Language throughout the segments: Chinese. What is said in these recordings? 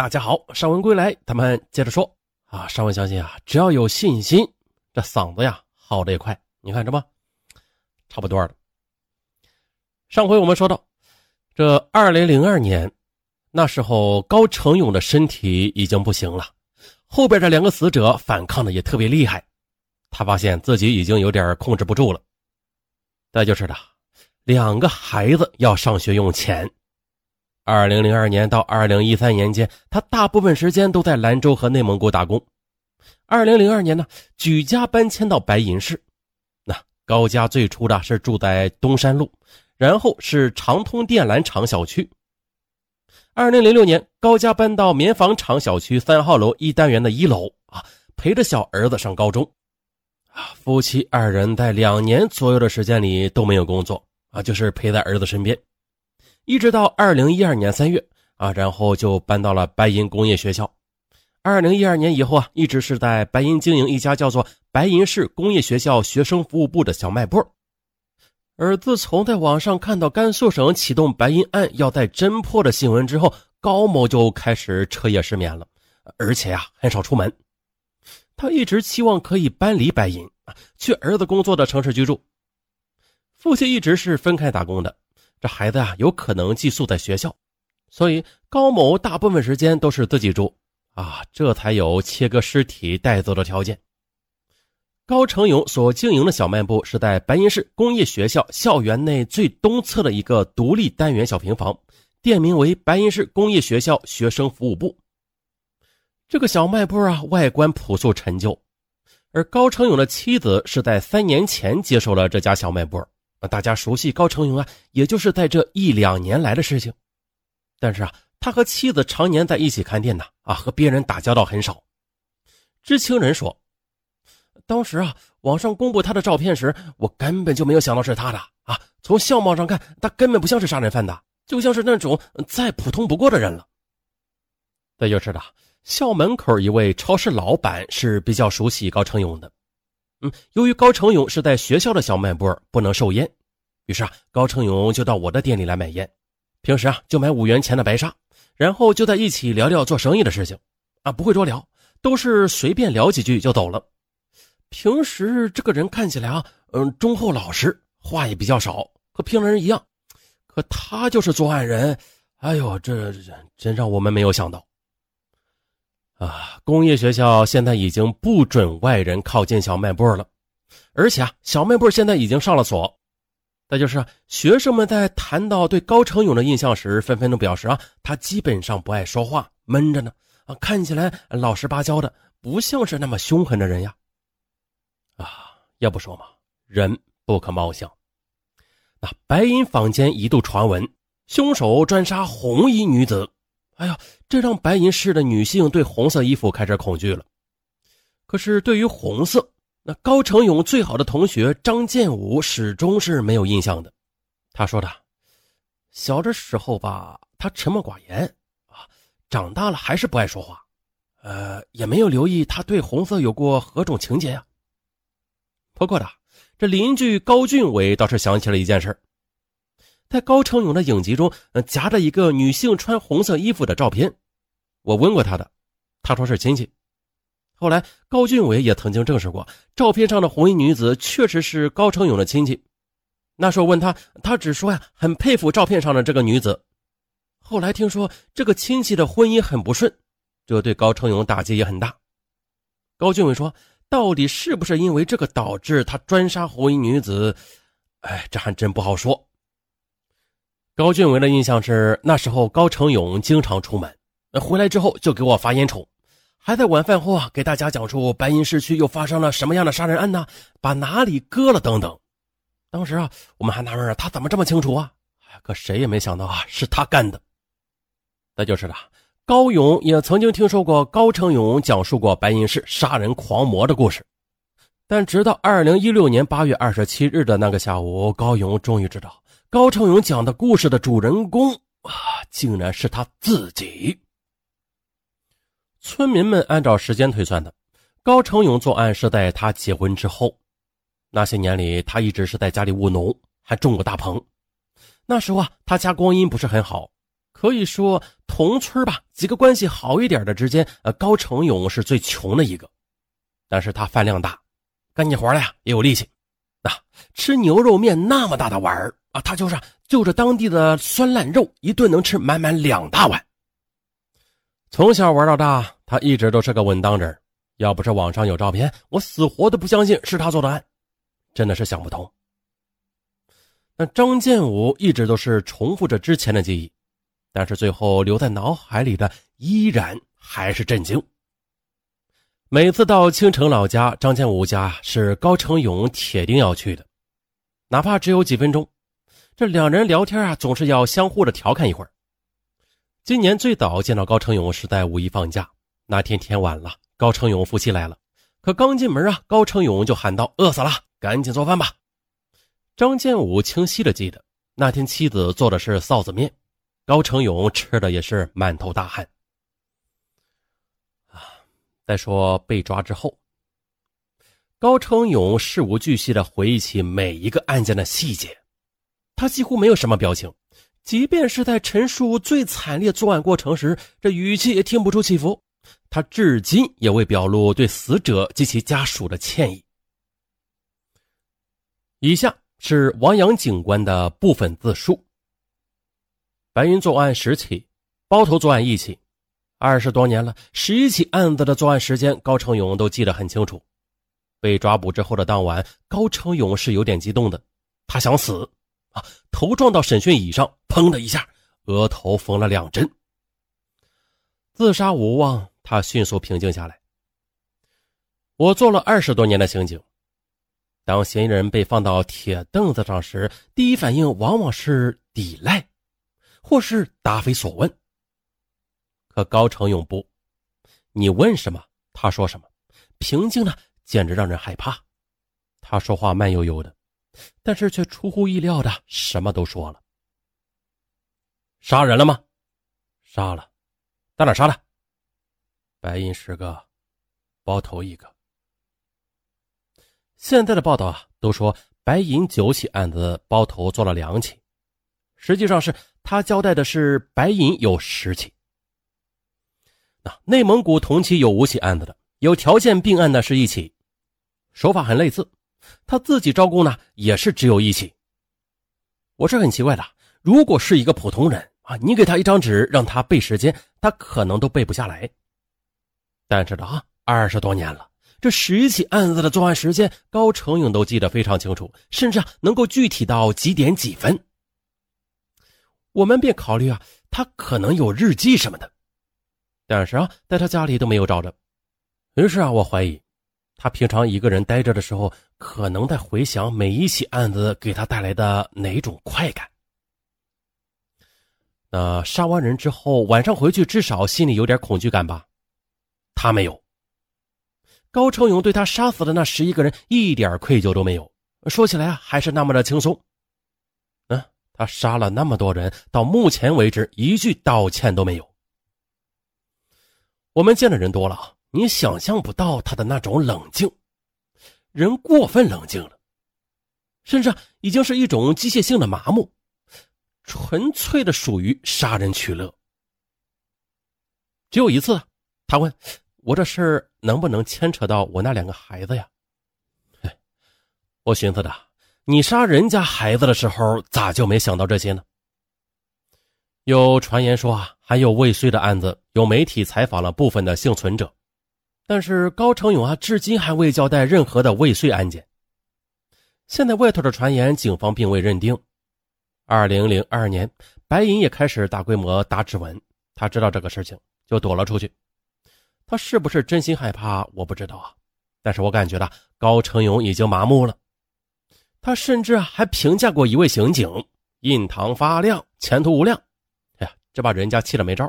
大家好，尚文归来，咱们接着说啊。尚文相信啊，只要有信心，这嗓子呀好的也快。你看这不，差不多了。上回我们说到，这二零零二年，那时候高成勇的身体已经不行了，后边这两个死者反抗的也特别厉害，他发现自己已经有点控制不住了。再就是的，两个孩子要上学用钱。二零零二年到二零一三年间，他大部分时间都在兰州和内蒙古打工。二零零二年呢，举家搬迁到白银市。那高家最初的是住在东山路，然后是长通电缆厂小区。二零零六年，高家搬到棉纺厂小区三号楼一单元的一楼啊，陪着小儿子上高中。啊，夫妻二人在两年左右的时间里都没有工作啊，就是陪在儿子身边。一直到二零一二年三月啊，然后就搬到了白银工业学校。二零一二年以后啊，一直是在白银经营一家叫做白银市工业学校学生服务部的小卖部。而自从在网上看到甘肃省启动白银案要在侦破的新闻之后，高某就开始彻夜失眠了，而且呀很少出门。他一直期望可以搬离白银去儿子工作的城市居住。父亲一直是分开打工的。这孩子啊，有可能寄宿在学校，所以高某大部分时间都是自己住啊，这才有切割尸体带走的条件。高成勇所经营的小卖部是在白银市工业学校校园内最东侧的一个独立单元小平房，店名为白银市工业学校学生服务部。这个小卖部啊，外观朴素陈旧，而高成勇的妻子是在三年前接手了这家小卖部。大家熟悉高成勇啊，也就是在这一两年来的事情。但是啊，他和妻子常年在一起看店呢，啊，和别人打交道很少。知情人说，当时啊，网上公布他的照片时，我根本就没有想到是他的啊。从相貌上看，他根本不像是杀人犯的，就像是那种再普通不过的人了。再就是的，校门口一位超市老板是比较熟悉高成勇的。嗯，由于高成勇是在学校的小卖部，不能售烟，于是啊，高成勇就到我的店里来买烟。平时啊，就买五元钱的白沙，然后就在一起聊聊做生意的事情。啊，不会多聊，都是随便聊几句就走了。平时这个人看起来啊，嗯，忠厚老实，话也比较少，和平常人一样。可他就是作案人，哎呦，这真让我们没有想到。啊，工业学校现在已经不准外人靠近小卖部了，而且啊，小卖部现在已经上了锁。再就是学生们在谈到对高成勇的印象时，纷纷都表示啊，他基本上不爱说话，闷着呢，啊，看起来老实巴交的，不像是那么凶狠的人呀。啊，要不说嘛，人不可貌相。那白银坊间一度传闻，凶手专杀红衣女子。哎呀，这让白银市的女性对红色衣服开始恐惧了。可是对于红色，那高成勇最好的同学张建武始终是没有印象的。他说的：“小的时候吧，他沉默寡言啊，长大了还是不爱说话，呃，也没有留意他对红色有过何种情节呀。”不过的，这邻居高俊伟倒是想起了一件事在高成勇的影集中，夹着一个女性穿红色衣服的照片。我问过他的，他说是亲戚。后来高俊伟也曾经证实过，照片上的红衣女子确实是高成勇的亲戚。那时候问他，他只说呀，很佩服照片上的这个女子。后来听说这个亲戚的婚姻很不顺，这对高成勇打击也很大。高俊伟说，到底是不是因为这个导致他专杀红衣女子？哎，这还真不好说。高俊文的印象是，那时候高成勇经常出门，回来之后就给我发烟抽，还在晚饭后啊给大家讲述白银市区又发生了什么样的杀人案呢？把哪里割了等等。当时啊，我们还纳闷啊，他怎么这么清楚啊？可谁也没想到啊，是他干的。那就是了。高勇也曾经听说过高成勇讲述过白银市杀人狂魔的故事，但直到二零一六年八月二十七日的那个下午，高勇终于知道。高成勇讲的故事的主人公啊，竟然是他自己。村民们按照时间推算的，高成勇作案是在他结婚之后。那些年里，他一直是在家里务农，还种过大棚。那时候啊，他家光阴不是很好，可以说同村吧，几个关系好一点的之间，呃，高成勇是最穷的一个，但是他饭量大，干起活来呀也有力气。啊，吃牛肉面那么大的碗儿啊，他就是就着当地的酸烂肉，一顿能吃满满两大碗。从小玩到大，他一直都是个稳当人。要不是网上有照片，我死活都不相信是他做的案，真的是想不通。那张建武一直都是重复着之前的记忆，但是最后留在脑海里的依然还是震惊。每次到青城老家，张建武家是高成勇铁定要去的，哪怕只有几分钟。这两人聊天啊，总是要相互的调侃一会儿。今年最早见到高成勇是在五一放假那天，天晚了。高成勇夫妻来了，可刚进门啊，高成勇就喊道：“饿死了，赶紧做饭吧。”张建武清晰的记得，那天妻子做的是臊子面，高成勇吃的也是满头大汗。啊，再说被抓之后，高成勇事无巨细的回忆起每一个案件的细节，他几乎没有什么表情，即便是在陈述最惨烈作案过程时，这语气也听不出起伏。他至今也未表露对死者及其家属的歉意。以下是王阳警官的部分自述：白云作案十起，包头作案一起，二十多年了，十一起案子的作案时间，高成勇都记得很清楚。被抓捕之后的当晚，高成勇是有点激动的，他想死啊！头撞到审讯椅上，砰的一下，额头缝了两针。自杀无望。他迅速平静下来。我做了二十多年的刑警，当嫌疑人被放到铁凳子上时，第一反应往往是抵赖，或是答非所问。可高成勇不，你问什么，他说什么，平静的简直让人害怕。他说话慢悠悠的，但是却出乎意料的什么都说了。杀人了吗？杀了，在哪杀的？白银十个，包头一个。现在的报道啊，都说白银九起案子包头做了两起，实际上是他交代的是白银有十起。那内蒙古同期有五起案子的，有条件并案的是一起，手法很类似。他自己招供呢，也是只有一起。我是很奇怪的，如果是一个普通人啊，你给他一张纸让他背时间，他可能都背不下来。但是呢啊，二十多年了，这十起案子的作案时间，高成勇都记得非常清楚，甚至啊能够具体到几点几分。我们便考虑啊，他可能有日记什么的，但是啊，在他家里都没有找着。于是啊，我怀疑他平常一个人待着的时候，可能在回想每一起案子给他带来的哪种快感。那杀完人之后，晚上回去至少心里有点恐惧感吧。他没有。高成勇对他杀死的那十一个人一点愧疚都没有，说起来啊，还是那么的轻松。嗯，他杀了那么多人，到目前为止一句道歉都没有。我们见的人多了，你想象不到他的那种冷静，人过分冷静了，甚至已经是一种机械性的麻木，纯粹的属于杀人取乐。只有一次，他问。我这事儿能不能牵扯到我那两个孩子呀？我寻思的，你杀人家孩子的时候，咋就没想到这些呢？有传言说啊，还有未遂的案子，有媒体采访了部分的幸存者，但是高成勇啊，至今还未交代任何的未遂案件。现在外头的传言，警方并未认定。二零零二年，白银也开始大规模打指纹，他知道这个事情，就躲了出去。他是不是真心害怕？我不知道啊，但是我感觉到高成勇已经麻木了。他甚至还评价过一位刑警：“印堂发亮，前途无量。”哎呀，这把人家气了没招。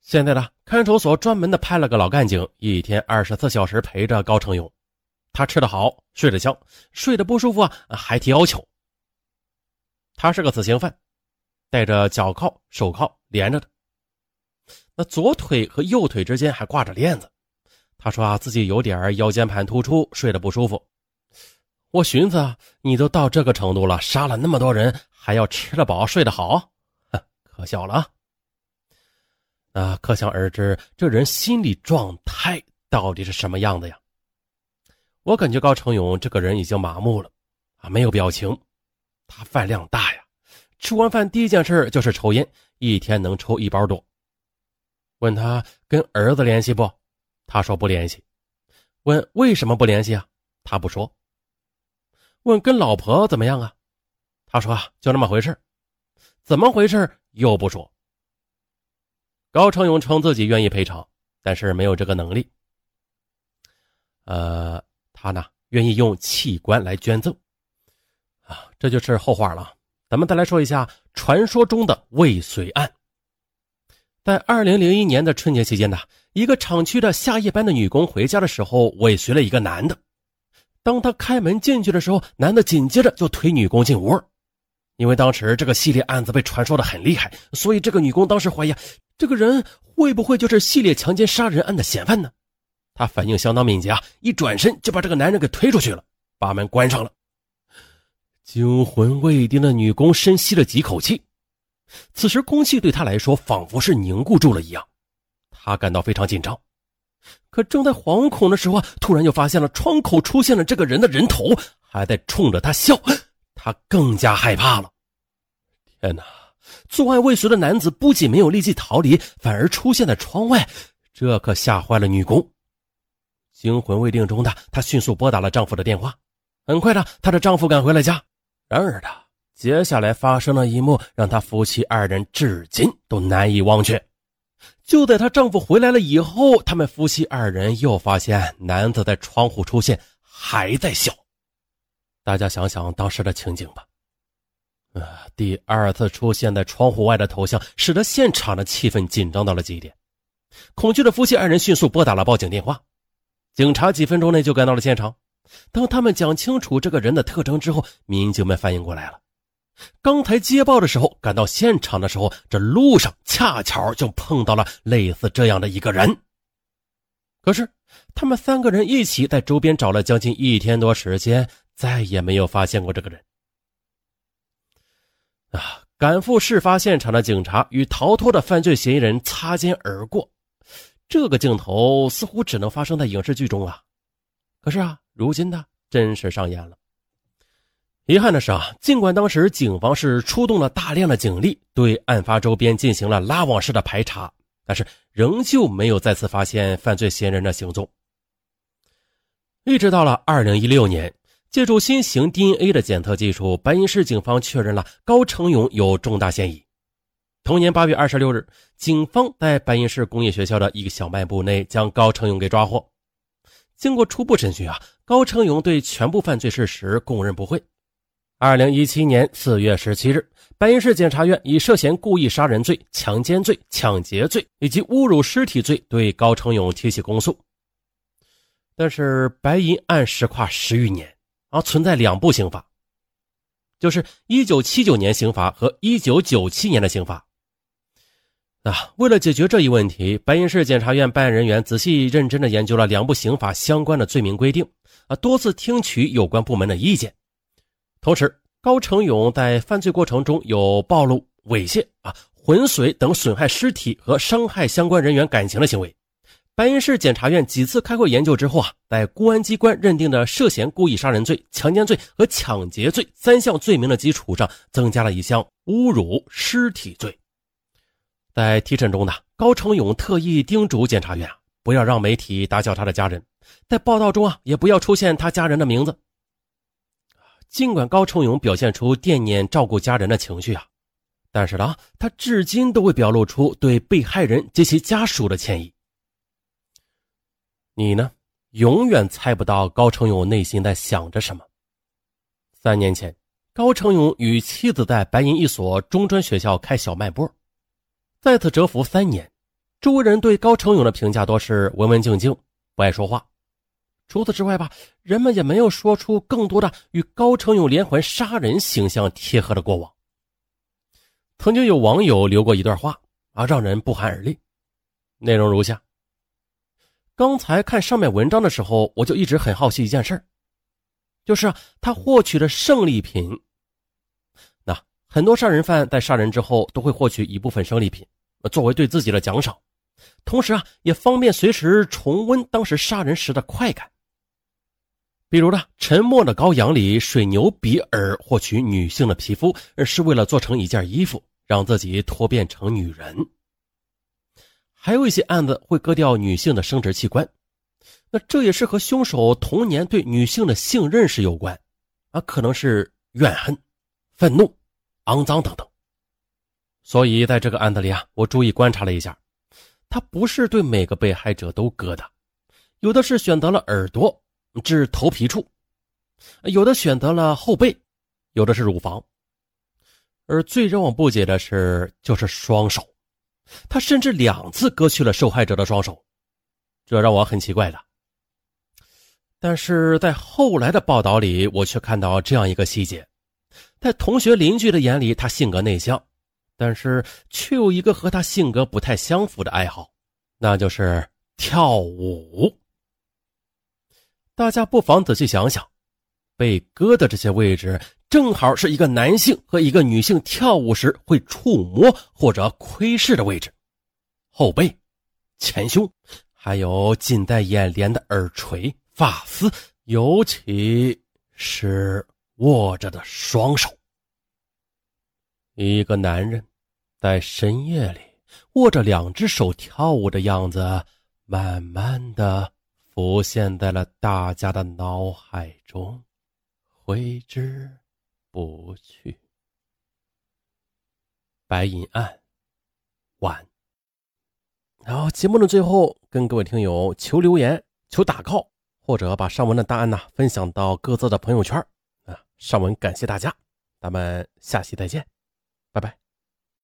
现在呢，看守所专门的派了个老干警，一天二十四小时陪着高成勇。他吃得好，睡得香，睡得不舒服啊，还提要求。他是个死刑犯，戴着脚铐、手铐连着的。那左腿和右腿之间还挂着链子，他说啊自己有点腰间盘突出，睡得不舒服。我寻思啊，你都到这个程度了，杀了那么多人，还要吃得饱睡得好，可笑了啊！啊，可想而知，这人心理状态到底是什么样的呀？我感觉高成勇这个人已经麻木了，啊，没有表情。他饭量大呀，吃完饭第一件事就是抽烟，一天能抽一包多。问他跟儿子联系不？他说不联系。问为什么不联系啊？他不说。问跟老婆怎么样啊？他说啊，就那么回事。怎么回事又不说。高成勇称自己愿意赔偿，但是没有这个能力。呃，他呢愿意用器官来捐赠，啊，这就是后话了。咱们再来说一下传说中的未遂案。在二零零一年的春节期间呢，一个厂区的下夜班的女工回家的时候，尾随了一个男的。当他开门进去的时候，男的紧接着就推女工进屋。因为当时这个系列案子被传说的很厉害，所以这个女工当时怀疑。这个人会不会就是系列强奸杀人案的嫌犯呢？她反应相当敏捷啊，一转身就把这个男人给推出去了，把门关上了。惊魂未定的女工深吸了几口气，此时空气对她来说仿佛是凝固住了一样，她感到非常紧张。可正在惶恐的时候，突然又发现了窗口出现了这个人的人头，还在冲着她笑，她更加害怕了。天哪！作案未遂的男子不仅没有立即逃离，反而出现在窗外，这可吓坏了女工。惊魂未定中的她迅速拨打了丈夫的电话。很快的，她的丈夫赶回了家。然而的，接下来发生的一幕让她夫妻二人至今都难以忘却。就在她丈夫回来了以后，他们夫妻二人又发现男子在窗户出现，还在笑。大家想想当时的情景吧。呃，第二次出现在窗户外的头像，使得现场的气氛紧张到了极点。恐惧的夫妻二人迅速拨打了报警电话，警察几分钟内就赶到了现场。当他们讲清楚这个人的特征之后，民警们反应过来了。刚才接报的时候，赶到现场的时候，这路上恰巧就碰到了类似这样的一个人。可是，他们三个人一起在周边找了将近一天多时间，再也没有发现过这个人。啊！赶赴事发现场的警察与逃脱的犯罪嫌疑人擦肩而过，这个镜头似乎只能发生在影视剧中啊。可是啊，如今呢，真实上演了。遗憾的是啊，尽管当时警方是出动了大量的警力，对案发周边进行了拉网式的排查，但是仍旧没有再次发现犯罪嫌疑人的行踪。一直到了二零一六年。借助新型 DNA 的检测技术，白银市警方确认了高成勇有重大嫌疑。同年八月二十六日，警方在白银市工业学校的一个小卖部内将高成勇给抓获。经过初步审讯啊，高成勇对全部犯罪事实供认不讳。二零一七年四月十七日，白银市检察院以涉嫌故意杀人罪、强奸罪、抢劫罪以及侮辱尸体罪对高成勇提起公诉。但是白银案实跨十余年。而存在两部刑法，就是一九七九年刑法和一九九七年的刑法。啊，为了解决这一问题，白银市检察院办案人员仔细认真的研究了两部刑法相关的罪名规定，啊，多次听取有关部门的意见。同时，高成勇在犯罪过程中有暴露、猥亵、啊浑水等损害尸体和伤害相关人员感情的行为。白银市检察院几次开会研究之后啊，在公安机关认定的涉嫌故意杀人罪、强奸罪和抢劫罪三项罪名的基础上，增加了一项侮辱尸体罪。在提审中呢，高成勇特意叮嘱检察院啊，不要让媒体打搅他的家人，在报道中啊，也不要出现他家人的名字。尽管高成勇表现出惦念照顾家人的情绪啊，但是呢，他至今都会表露出对被害人及其家属的歉意。你呢？永远猜不到高成勇内心在想着什么。三年前，高成勇与妻子在白银一所中专学校开小卖部，在此蛰伏三年。周围人对高成勇的评价多是文文静静，不爱说话。除此之外吧，人们也没有说出更多的与高成勇连环杀人形象贴合的过往。曾经有网友留过一段话啊，让人不寒而栗，内容如下。刚才看上面文章的时候，我就一直很好奇一件事儿就是，他获取的胜利品。那很多杀人犯在杀人之后都会获取一部分胜利品，作为对自己的奖赏，同时啊，也方便随时重温当时杀人时的快感。比如呢，《沉默的羔羊》里，水牛比尔获取女性的皮肤，是为了做成一件衣服，让自己脱变成女人。还有一些案子会割掉女性的生殖器官，那这也是和凶手童年对女性的性认识有关，啊，可能是怨恨、愤怒、肮脏等等。所以在这个案子里啊，我注意观察了一下，他不是对每个被害者都割的，有的是选择了耳朵至头皮处，有的选择了后背，有的是乳房，而最让我不解的是，就是双手。他甚至两次割去了受害者的双手，这让我很奇怪的。但是在后来的报道里，我却看到这样一个细节：在同学邻居的眼里，他性格内向，但是却有一个和他性格不太相符的爱好，那就是跳舞。大家不妨仔细想想，被割的这些位置。正好是一个男性和一个女性跳舞时会触摸或者窥视的位置，后背、前胸，还有近在眼帘的耳垂、发丝，尤其是握着的双手。一个男人在深夜里握着两只手跳舞的样子，慢慢的浮现在了大家的脑海中，挥之。不去。白银案，晚。然后节目的最后，跟各位听友求留言、求打 call，或者把上文的答案呢分享到各自的朋友圈啊。上文感谢大家，咱们下期再见，拜拜。